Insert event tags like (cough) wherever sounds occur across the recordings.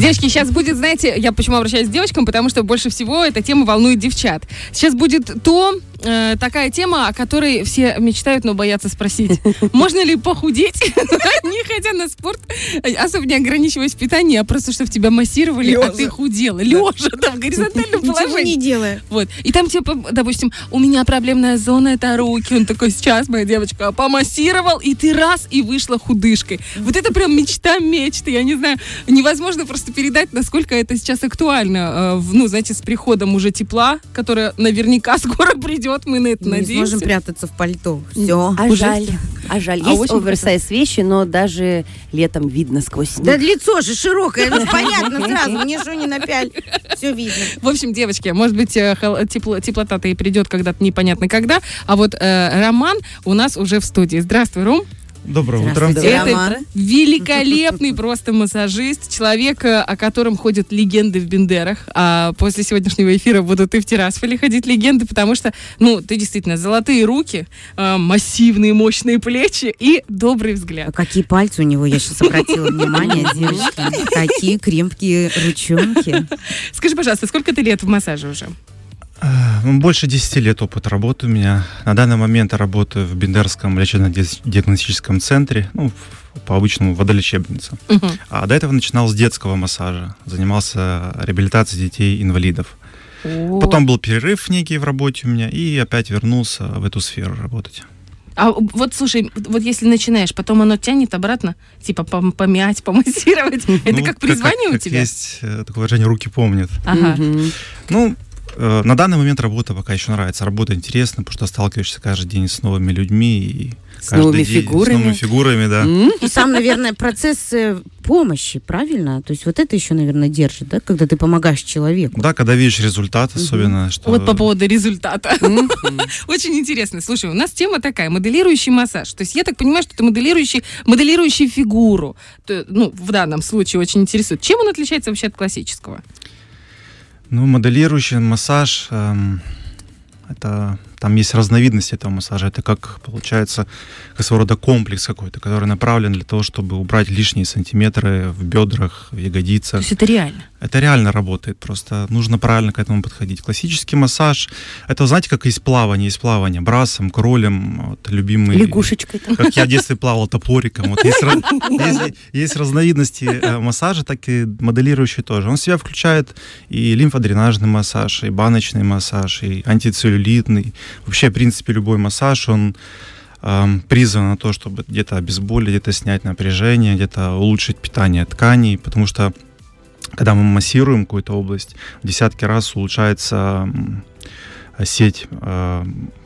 Девочки, сейчас будет, знаете, я почему обращаюсь к девочкам, потому что больше всего эта тема волнует девчат. Сейчас будет то, э, такая тема, о которой все мечтают, но боятся спросить. (laughs) Можно ли похудеть, (laughs) не ходя на спорт, особо не ограничиваясь в питании, а просто, чтобы тебя массировали, а ты худела. Лежа там в горизонтальном положении. не делая. Вот. И там, типа, допустим, у меня проблемная зона это руки. Он такой, сейчас, моя девочка, помассировал, и ты раз и вышла худышкой. Вот это прям мечта мечты. Я не знаю, невозможно просто передать, насколько это сейчас актуально. э, Ну, знаете, с приходом уже тепла, которое наверняка (laughs) скоро придет, мы на это Мы не надеемся. сможем прятаться в пальто. Все. А Уже жаль, а жаль. А Есть оверсайз вещи, но даже летом видно сквозь Да снег. лицо же широкое, ну понятно сразу, мне что не напяль. Все видно. В общем, девочки, может быть, э, теплота-то и придет когда-то непонятно когда. А вот э, Роман у нас уже в студии. Здравствуй, Ром. Доброе утро. Это великолепный просто массажист, человек, э, о котором ходят легенды в Бендерах. А после сегодняшнего эфира будут и в Тирасполе ходить легенды, потому что, ну, ты действительно золотые руки, э, массивные мощные плечи и добрый А взгляд. какие пальцы у него, я сейчас обратила внимание, (laughs) девочки. Какие крепкие ручонки. Скажи, пожалуйста, сколько ты лет в массаже уже? Э, ну, Больше 10 лет опыта работы у меня. На данный момент я работаю в Бендерском лечебно-диагностическом центре, ну, в- по-обычному водолечебница. Мгм. А до этого начинал с детского массажа. Занимался реабилитацией детей-инвалидов. О. Потом был перерыв некий в работе у меня, и опять вернулся в эту сферу работать. А вот слушай, вот если начинаешь, потом оно тянет обратно, типа пом- помять, помассировать. (laughs) Это Ну, как призвание у как тебя? Есть э, такое выражение «руки помнят». Ага. Мгм. Ну, на данный момент работа пока еще нравится. Работа интересна, потому что сталкиваешься каждый день с новыми людьми и С новыми день- фигурами. С новыми фигурами, да. И сам, наверное, процесс э, помощи, правильно? То есть вот это еще, наверное, держит, да, когда ты помогаешь человеку. Да, когда видишь результат, особенно, что... Вот по поводу результата. (laughs) Очень интересно. Слушай, у нас тема такая, моделирующий массаж. То есть я так понимаю, что ты моделирующий, моделирующий фигуру. То- ну, в данном случае очень интересует. Чем он отличается вообще от классического? Ну, моделирующий массаж, эм, это... Там есть разновидности этого массажа. Это как, получается, своего рода комплекс какой-то, который направлен для того, чтобы убрать лишние сантиметры в бедрах, в То ягодицах. есть это реально. Это реально работает, просто нужно правильно к этому подходить. Классический массаж, это, знаете, как есть плавание, есть плавание брасом, кролем, вот, любимый... Лягушечкой там. Как я в детстве плавал топориком. Вот есть, раз- (laughs) есть, есть разновидности э, массажа, так и моделирующий тоже. Он в себя включает и лимфодренажный массаж, и баночный массаж, и антицеллюлитный. Вообще, в принципе, любой массаж, он эм, призван на то, чтобы где-то обезболить, где-то снять напряжение, где-то улучшить питание тканей, потому что когда мы массируем какую-то область, в десятки раз улучшается сеть э, К-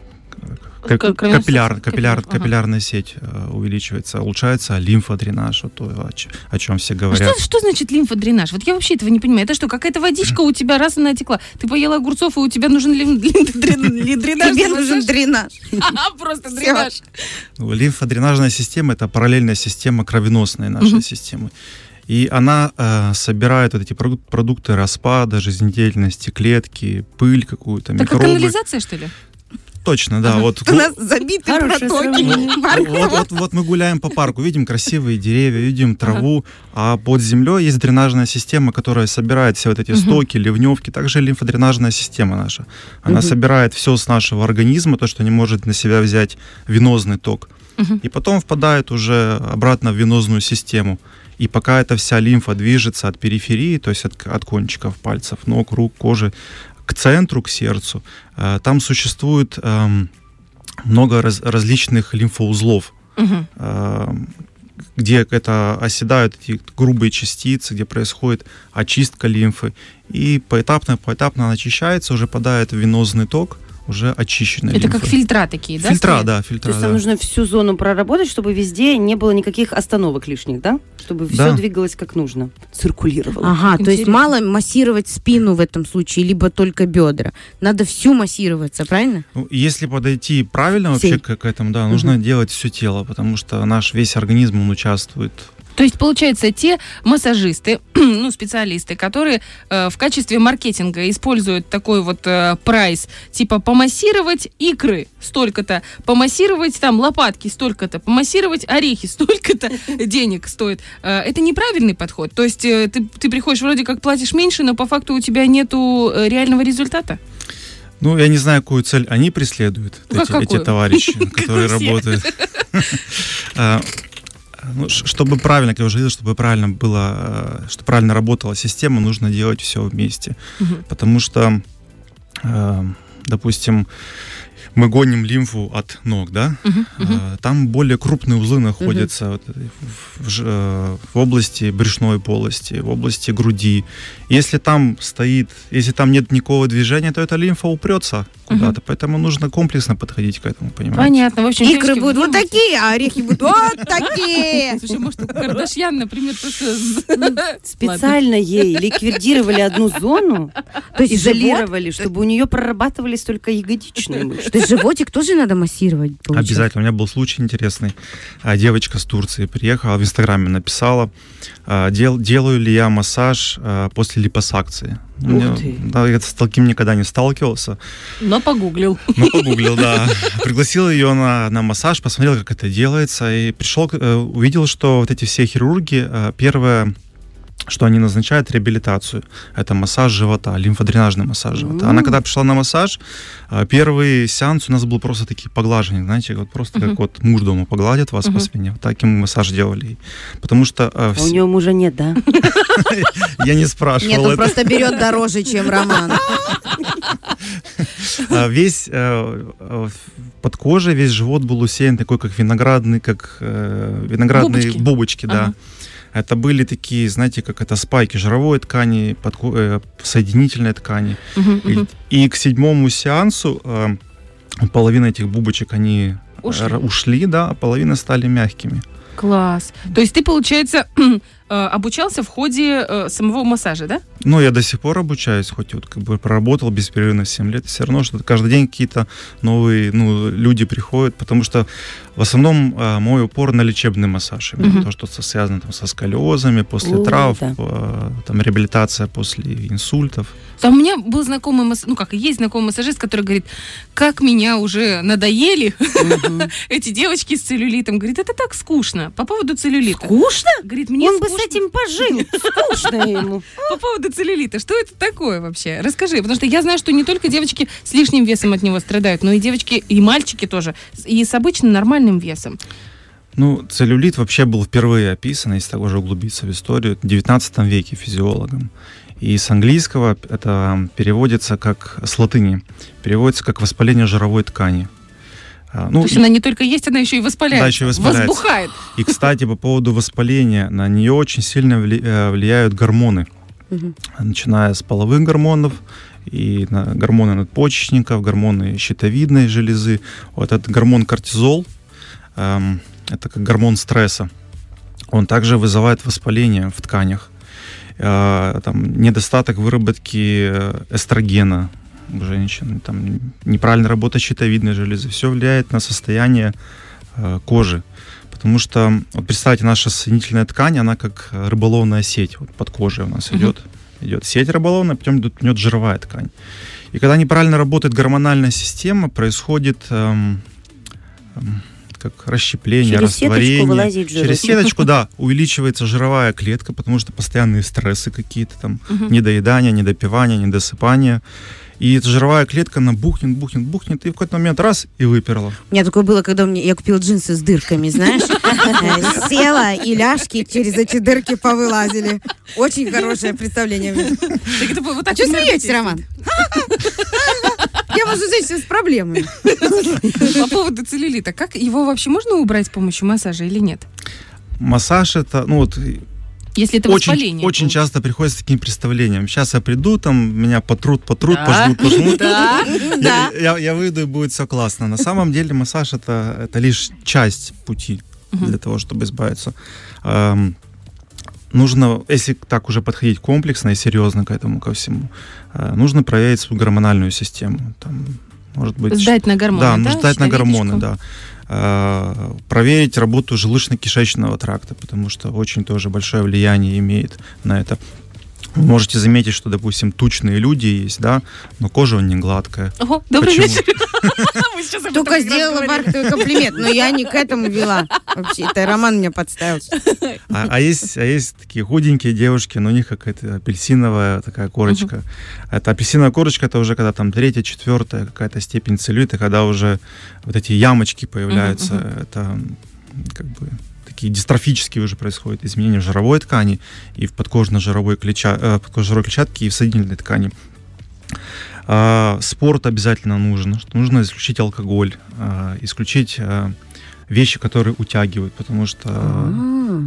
капилляр, капилляр, ага. капиллярная сеть э, увеличивается, улучшается лимфодренаж, вот то, о, чем все А говорят. что, что значит лимфодренаж? Вот я вообще этого не понимаю. Это что, какая-то водичка у тебя раз она натекла? Ты поела огурцов, и у тебя нужен лим- лимфодрен- (laughs) дренаж? Тебе нужен дренаж. Ага, просто дренаж. Ну, Лимфодренажная система это параллельная система кровеносной нашей системы. И она э, собирает вот эти продук- продукты распада, жизнедеятельности, клетки, пыль какую-то, Так как микробы. канализация, что ли? Точно, да. Ага. Вот, У нас забиты Хорошее протоки. Вот, вот, вот мы гуляем по парку, видим красивые деревья, видим траву, а под землей есть дренажная система, которая собирает все вот эти Мгм. стоки, ливневки, также лимфодренажная система наша. Она Мгм. собирает все с нашего организма, то, что не может на себя взять венозный ток, Мгм. и потом впадает уже обратно в венозную систему. И пока эта вся лимфа движется от периферии, то есть от, от кончиков пальцев, ног, рук, кожи, к центру, к сердцу, э, там существует эм, много раз- различных лимфоузлов, эм, где это оседают эти грубые частицы, где происходит очистка лимфы. И поэтапно, поэтапно она очищается, уже падает в венозный ток, уже очищенная Это лимфа. как фильтра такие, да? Фильтра, стоят? да, То фильтра, есть да. нам нужно всю зону проработать, чтобы везде не было никаких остановок лишних, да? Чтобы все Да. двигалось как нужно, циркулировало. Ага, то есть Интересно. мало массировать спину в этом случае, либо только бедра. Надо всю массироваться, правильно? Ну, если подойти правильно Всей. вообще к, к этому, да, нужно делать все тело, потому что наш весь организм, он участвует То есть, получается, те массажисты, (clears throat) ну, специалисты, которые э, в качестве маркетинга используют такой вот э, прайс, типа помассировать икры столько-то, помассировать там лопатки столько-то, помассировать орехи (laughs) столько-то (laughs) денег стоит. Э, это неправильный подход. То есть э, ты, ты приходишь вроде как платишь меньше, но по факту у тебя нету э, реального результата. Ну, я не знаю, какую цель они преследуют, Ну, эти, а эти какую? товарищи, (laughs) которые работают. Ну, Чтобы правильно, как я уже говорил, чтобы правильно было, э, чтобы правильно работала система, нужно делать все вместе. Мгм. Потому что, э, допустим, мы гоним лимфу от ног, да? Мгм. А, Там более крупные узлы находятся вот, в, в э, в области брюшной полости, в области груди. Если там стоит, если там нет никакого движения, то эта лимфа упрется куда-то. Поэтому нужно комплексно подходить к этому, понимаете? Понятно. В общем, Икры будут вот такие, а орехи будут вот (laughs) такие. Слушай, может, у Кардашьян, например, просто... (laughs) (laughs) Специально ей ликвидировали одну зону, То есть изолировали, чтобы у нее прорабатывались только ягодичные мышцы. Животик тоже надо массировать, получается? Обязательно. У меня был случай интересный. А, Девочка с Турции приехала, в Инстаграме написала, а, дел- делаю ли я массаж а, после липосакции. Ух Мне- ты. Да, я с таким никогда не сталкивался. Но погуглил. Ну, погуглил, да. Пригласил ее на, на массаж, посмотрел, как это делается, и пришел, э, увидел, что вот эти все хирурги, первое, что они назначают реабилитацию. Это массаж живота, лимфодренажный массаж живота. Она М. когда пришла на массаж, э, первый сеанс у нас был просто такие поглаживания, знаете, вот просто Мгм. как вот муж дома погладит вас Мгм. по спине, вот так и мы массаж делали. Потому что э, А у вс- нее мужа нет, да? (laughs) я не Нет, спрашивал он это. просто берет дороже, чем Роман. А, весь э, э, под кожей весь живот был усеян такой, как виноградный, как э, виноградные Бубочки? бубочки, да. Это были такие, знаете, как это спайки жировой ткани, подко- э, соединительной ткани. Мгм, И, мгм. и к седьмому сеансу э, половина этих бубочек они э, Ушли. ушли, да, а половина стали мягкими. Класс. То есть ты, получается, (clears throat) обучался в ходе э, самого массажа, да? Но я до сих пор обучаюсь, хоть вот как бы проработал беспрерывно 7 лет, все равно, что каждый день какие-то новые ну, люди приходят, потому что в основном э, мой упор на лечебный массаж, именно Мгм. то, что связано там, со сколиозами, после О, трав, да. э, там реабилитация после инсультов. Там у меня был знакомый, масс- ну как, есть знакомый массажист, который говорит, как меня уже надоели (laughs) эти девочки с целлюлитом. Говорит, это так скучно. По поводу целлюлита. Скучно? Говорит, мне Он бы с этим пожил. Скучно ему. По поводу целлюлита. Что это такое вообще? Расскажи. Потому что я знаю, что не только девочки с лишним весом от него страдают, но и девочки, и мальчики тоже. И с обычным нормальным весом. Ну, целлюлит вообще был впервые описан, если так уже углубиться в историю, в 19 веке физиологом. И с английского это переводится как, с латыни, переводится как воспаление жировой ткани. А, Ну, То есть и- она не только есть, она еще и воспаляется. Да, еще и воспаляется. Возбухает. И, кстати, по поводу воспаления, на нее очень сильно э, влияют гормоны, Мгм. начиная с половых гормонов и на гормоны надпочечников, гормоны щитовидной железы. Вот этот гормон кортизол, эм, это как гормон стресса, он также вызывает воспаление в тканях. Э, там, недостаток выработки э, эстрогена у женщин, там, неправильная работа щитовидной железы, все влияет на состояние э, кожи. Потому что, вот представьте, наша соединительная ткань, она как э, рыболовная сеть вот под кожей у нас Мгм. идет. Идет сеть рыболовная, потом идет, идет жировая ткань. И когда неправильно работает гормональная система, происходит эм, эм, как расщепление, Через сеточку растворение. вылазит жирок. Через сеточку, да, увеличивается жировая клетка, потому что постоянные стрессы какие-то там, Мгм. недоедание, недопивание, недосыпание. И эта жировая клетка, она бухнет, бухнет, бухнет, и в какой-то момент раз и выперла. У меня такое было, когда мне, я купила джинсы с дырками, знаешь. (laughs) Села, и ляжки через эти дырки повылазили. Очень хорошее представление. Так это вот А так что смеетесь, Роман? (laughs) Я может женщина с проблемами. По поводу целлюлита. Как его вообще можно убрать с помощью массажа или нет? Массаж это, ну вот, Если это очень, воспаление. очень часто приходят с таким представлением. Сейчас я приду, там меня потрут, потрут, Да. пожмут, пожмут. (laughs) Да, Да. Я, я, выйду и будет все классно. На самом деле массаж это, это лишь часть пути Мгм. для того, чтобы избавиться. Эм, нужно, если так уже подходить комплексно и серьезно к этому ко всему, э, нужно проверить свою гормональную систему. Там, может быть... Сдать на гормоны, Да, да, сдать на гормоны, да. Э, Проверить работу желудочно-кишечного тракта, потому что очень тоже большое влияние имеет на это. Вы можете заметить, что, допустим, тучные люди есть, да, но кожа у них не гладкая. Ого, добрый Почему? вечер. (laughs) Только сделала. Бархатовый комплимент, но я не к этому вела. Вообще, это Роман меня подставил. А, а есть, а есть такие худенькие девушки, но у них какая-то апельсиновая такая корочка. Это апельсиновая корочка, это уже когда там третья, четвертая какая-то степень целлюлита, когда уже вот эти ямочки появляются. Это м, как бы такие дистрофические уже происходят изменения в жировой ткани и в подкожно-жировой, клетча- э, подкожно-жировой клетчатке и в соединительной ткани. А, спорт обязательно нужен. Нужно исключить алкоголь, а, исключить а, вещи, которые утягивают, потому что,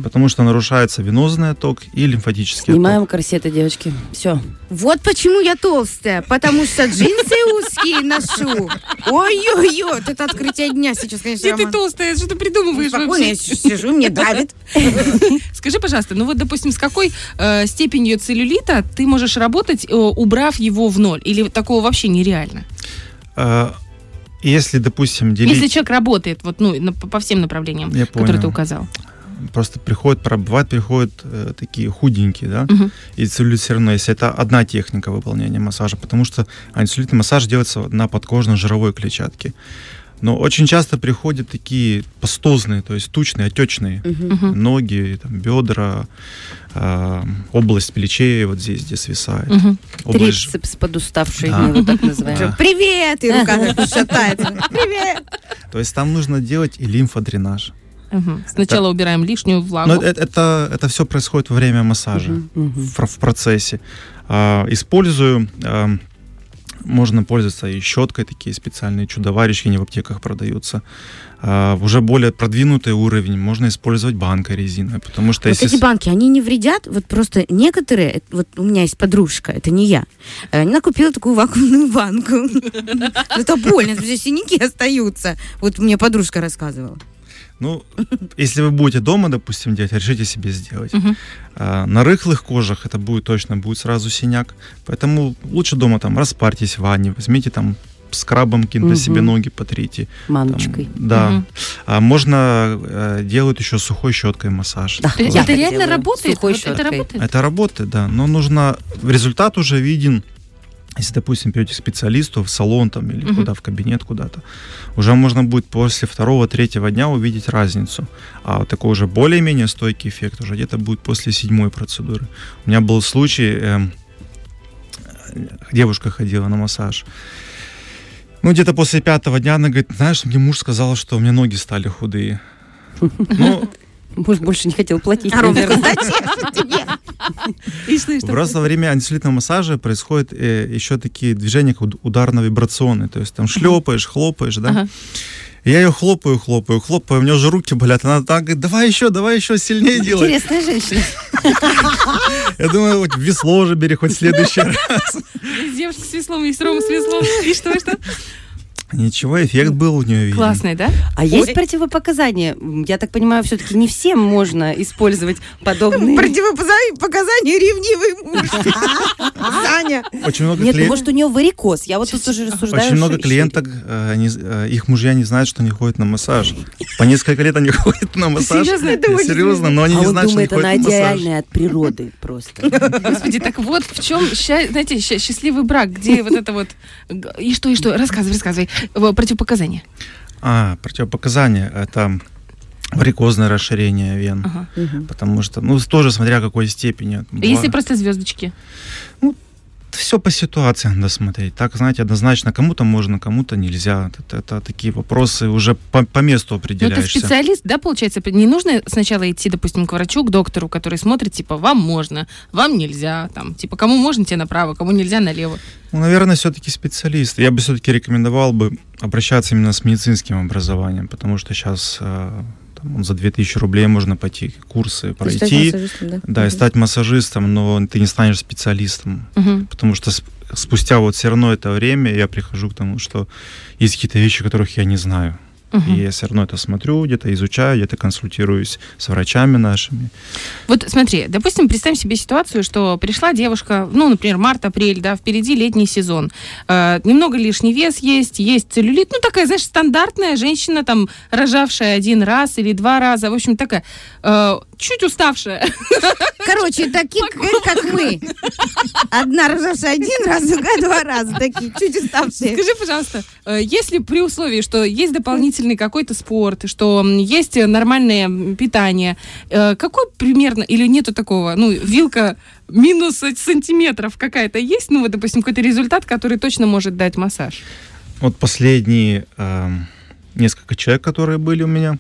потому что нарушается венозный отток и лимфатический Снимаем отток. корсеты, девочки. Все. Вот почему я толстая, потому что джинсы узкие ношу. Ой-ой-ой, вот это открытие дня сейчас, конечно, И ты толстая, что ты придумываешь Спокойно, я вообще? сижу, мне давит. (laughs) Скажи, пожалуйста, ну вот, допустим, с какой э, степенью целлюлита ты можешь работать, э, убрав его в ноль? Или такого вообще нереально? Если, допустим, делить... Если человек работает вот, ну, на- по всем направлениям, Я которые понял. ты указал. Просто приходят, бывает, приходят э, такие худенькие, да, Мгм. и целлюлит все равно, если это одна техника выполнения массажа, потому что антицеллюлитный массаж делается на подкожно-жировой клетчатке. Но очень часто приходят такие пастозные, то есть тучные, отечные Мгм. ноги, там, бедра, а, область плечей вот здесь, где свисает. Мгм. Область Трицепс подуставший, Да. мы его так называем. Да. Привет! И рука так (laughs) шатается. Привет! То есть там нужно делать и лимфодренаж. Мгм. Сначала убираем лишнюю влагу. Но это, это, это все происходит во время массажа. Мгм, мгм. в, в процессе. А, использую, а, можно пользоваться и щеткой, такие специальные чудоварищи, они в аптеках продаются. А, уже более продвинутый уровень можно использовать банкой резиновой, потому что Вот если... эти банки, они не вредят? Вот просто некоторые, вот у меня есть подружка, это не я, э, она купила такую вакуумную (laughs) банку. (laughs) Это больно, здесь синяки остаются. Вот мне подружка рассказывала. Ну, если вы будете дома, допустим, делать, решите себе сделать. А, на рыхлых кожах это будет точно, будет сразу синяк. Поэтому лучше дома там распарьтесь в ванне, возьмите там скрабом каким-то Мгм. себе ноги потрите. Там, Маночкой. да. Мгм. А можно э, делают еще сухой щеткой массаж. Да. Это реально делаю. работает? Сухой Вот это щеткой. работает? Это работает, да. Но нужно... Результат уже виден, если, допустим, придете к специалисту в салон там или Мгм. куда, в кабинет куда-то. Уже можно будет после второго-третьего дня увидеть разницу. А вот такой уже более-менее стойкий эффект уже где-то будет после седьмой процедуры. У меня был случай, эм, девушка ходила на массаж. Ну, где-то после пятого дня она говорит, знаешь, мне муж сказал, что у меня ноги стали худые. (laughs) Ну, Муж больше не хотел платить, А зачем тебе? И что, и что? Просто во время антицеллюлитного массажа происходят э, еще такие движения как уд- ударно-вибрационные. То есть там шлепаешь, хлопаешь, да. Я ее хлопаю, хлопаю, хлопаю, у меня уже руки болят. Она так говорит, давай еще, давай еще сильнее делай. Интересная женщина. (laughs) Я думаю, вот весло уже бери хоть в следующий (laughs) раз. Есть девушка с веслом, есть Рома с веслом. И что, и что? Ничего, эффект был у нее виден. Классный, да? А есть Ой. противопоказания? М, Я так понимаю, все-таки не всем можно использовать подобные... Противопоказание ревнивый муж. (laughs) Саня. Очень много Нет, клиентов. может, у нее варикоз. Я вот тут тоже рассуждаю. Очень много клиенток, э, они, э, их мужья не знают, что они ходят на массаж. По несколько лет они (laughs) ходят на массаж. Серьезно? Это очень Серьезно, но они А не он знают, что они думает, она ходят на массаж. идеальная от природы просто. (laughs) Господи, так вот в чем, знаете, счастливый брак, где вот это вот... И что, и что? Рассказывай, рассказывай. Противопоказания. А, противопоказания это варикозное расширение вен. Ага. Потому что, ну, тоже смотря какой степени. Если просто звездочки. Все по ситуации надо смотреть. Так, знаете, однозначно кому-то можно, кому-то нельзя. Это, это такие вопросы уже по, по месту Ну, определяешься. специалист, да, получается? Не нужно сначала идти, допустим, к врачу, к доктору, который смотрит, типа, вам можно, вам нельзя, там, типа, кому можно, тебе направо, кому нельзя, налево. Ну, наверное, все-таки специалист. Я бы все-таки рекомендовал бы обращаться именно с медицинским образованием, потому что сейчас там, за 2000 рублей можно пойти курсы пройти. Да, и стать массажистом, но ты не станешь специалистом. Мгм. Потому что сп- спустя вот все равно это время я прихожу к тому, что есть какие-то вещи, которых я не знаю. Мгм. И я все равно это смотрю, где-то изучаю, где-то консультируюсь с врачами нашими. Вот смотри, допустим, представим себе ситуацию, что пришла девушка, ну, например, март-апрель, да, впереди летний сезон. Э, немного лишний вес есть, есть целлюлит. Ну, такая, знаешь, стандартная женщина, там, рожавшая один раз или два раза. В общем, такая, э, чуть уставшая. Короче, такие, как, мы. Одна рожавшая один раз, другая два раза. Такие, чуть уставшие. Скажи, пожалуйста, э, если при условии, что есть дополнительный какой-то спорт, что есть нормальное питание, э, какой примерно, или нету такого, ну, вилка минус сантиметров какая-то есть, ну, вот, допустим, какой-то результат, который точно может дать массаж? Вот последние эм, несколько человек, которые были у меня, э,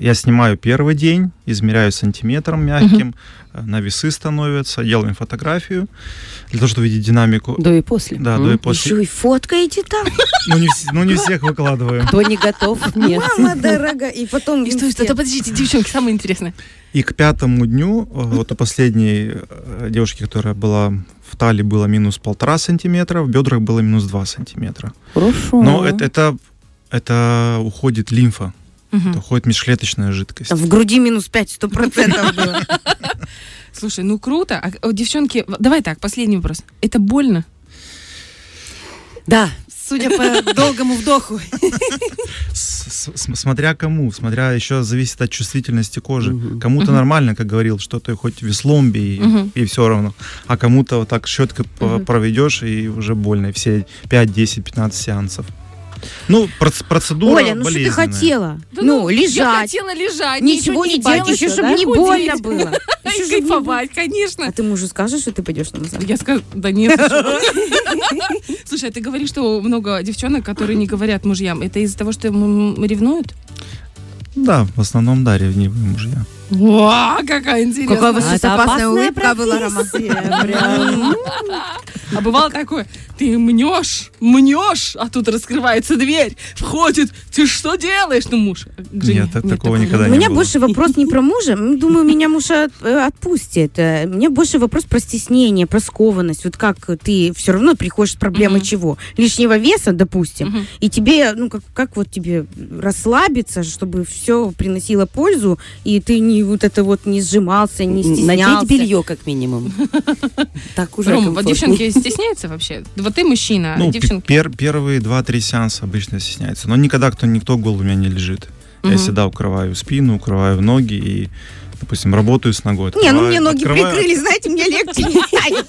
я снимаю первый день, измеряю сантиметром мягким, э, на весы становятся, делаем фотографию для того, чтобы видеть динамику. До и после. Да, М? до и после. Еще и фоткаете там. Ну не, ну, не всех выкладываем. Кто не готов, нет. Мама дорогая. И потом... И что, что, подождите, девчонки, самое интересное. И к пятому дню, э, вот у последней э, девушки, которая была в талии, было минус полтора сантиметра, в бедрах было минус два сантиметра. Хорошо. Но это, это, это уходит лимфа, Это уходит межклеточная жидкость. В груди минус 5, сто процентов (laughs) было. Слушай, ну круто. А, девчонки, давай так, последний вопрос. Это больно? Да, судя по (laughs) долгому вдоху. Смотря кому, смотря еще зависит от чувствительности кожи. Кому-то нормально, как говорил, что ты хоть веслом бей, и все равно. А кому-то вот так щеткой проведешь, и уже больно. Все 5, 10, 15 сеансов. Ну, проц- процедура Оля, ну что ты хотела? Да Ну, Я лежать. хотела лежать. Ничего не делать, делать, еще чтобы да? не Худеть. больно было. (laughs) И Еще не кайфовать, конечно. А ты мужу скажешь, что ты пойдешь на массаж? Я скажу, да нет. (laughs) Слушай, а ты говоришь, что много девчонок, которые не говорят мужьям. Это из-за того, что м, ревнуют? Да, в основном, да, ревнивые мужья. О, какая интересная. Какая у вас опасная опасная улыбка была, Рома. (laughs) А бывало такое, ты мнешь, мнешь, а тут раскрывается дверь, входит, ты что делаешь? Ну, муж. к жене. Нет, такого никогда У не меня было. больше вопрос не про мужа. Думаю, меня муж от- э, отпустит. Э, Мне больше вопрос про стеснение, про скованность. Вот как ты все равно приходишь с проблемой чего? Лишнего веса, допустим. И тебе, ну, как, как вот тебе расслабиться, чтобы все приносило пользу, и ты не вот это вот не сжимался, не стеснялся. Надеть белье, как минимум. (laughs) Так уже Ром, девчонки стесняются вообще? Вот ты мужчина, а Ну, п- девчонки... пер- первые два-три сеанса обычно стесняются. Но никогда кто, никто голову у меня не лежит. Я Мгм. всегда укрываю спину, укрываю ноги и, допустим, работаю с ногой. Не, ну открываю- мне ноги открываю- прикрыли, знаете, мне легче не станет.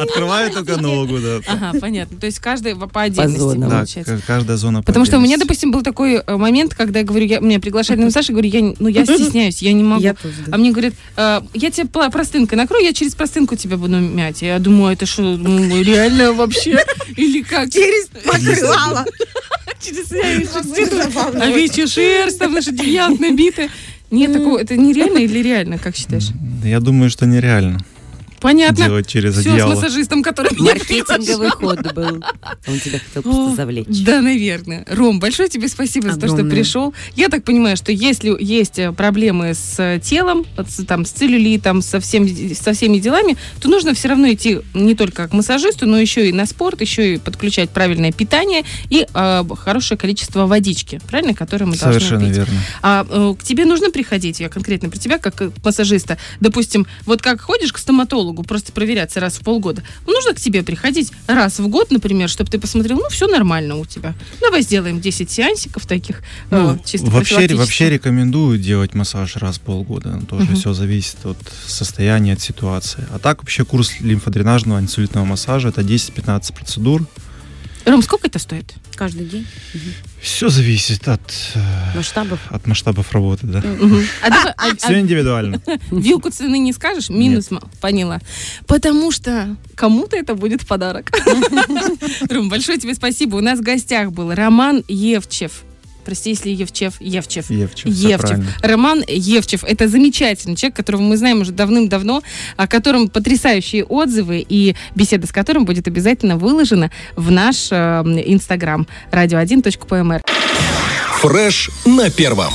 Открываю только ногу, да. Ага, понятно. То есть каждый в- по отдельности получается. каждая зона по Потому что у меня, допустим, был такой э, момент, когда я говорю, я, меня приглашают на массаж, я говорю, я, не- ну, я (laughs) стесняюсь, я не могу. А мне говорят, «Э, я тебе простынкой накрою, я через простынку тебя буду мять. Я думаю, это что, ну, реально вообще? (laughs) Или как? Через (laughs) покрывало. Через шерстину. Овечья шерсть, там наша девят набита. Нет такого, это нереально или реально, как считаешь? Да Я думаю, что нереально Понятно. делать через Все с одеяло. массажистом, который меня Маркетинговый ход был. Он тебя хотел просто завлечь. Да, наверное. Ром, большое тебе спасибо за то, что Огромное. пришел. Я так понимаю, что если есть э, проблемы с э, телом, с- там, с целлюлитом, со, всем, со всеми делами, то нужно все равно идти не только к массажисту, но еще и на спорт, еще и подключать правильное питание и э, хорошее количество водички, правильно, которое мы Совершенно должны пить. верно. А э, к тебе нужно приходить, я конкретно про тебя, как к массажиста. Допустим, вот как ходишь к стоматологу, просто проверяться раз в полгода, ну, нужно к тебе приходить раз в год, например, чтобы ты посмотрел, ну, все нормально у тебя. Давай сделаем 10 сеансиков таких, э, Ну, чисто вообще, вообще рекомендую делать массаж раз в полгода. Тоже Мгм. все зависит от состояния, от ситуации. А так вообще курс лимфодренажного антисолитного массажа это 10-15 процедур. Ром, сколько это стоит? Каждый день. Все зависит от, э, Масштабов. от масштабов работы, да. А, а- а Все индивидуально. (laughs) вилку цены не скажешь? Минус, поняла. Потому что кому-то это будет подарок. (laughs) Ром, большое тебе спасибо. У нас в гостях был Роман Евчев. Прости, если Евчев. Евчев. Евчев, Евчев. Роман Евчев. Это замечательный человек, которого мы знаем уже давным-давно, о котором потрясающие отзывы и беседа с которым будет обязательно выложена в наш э, инстаграм radio1.pmr. Фреш на первом.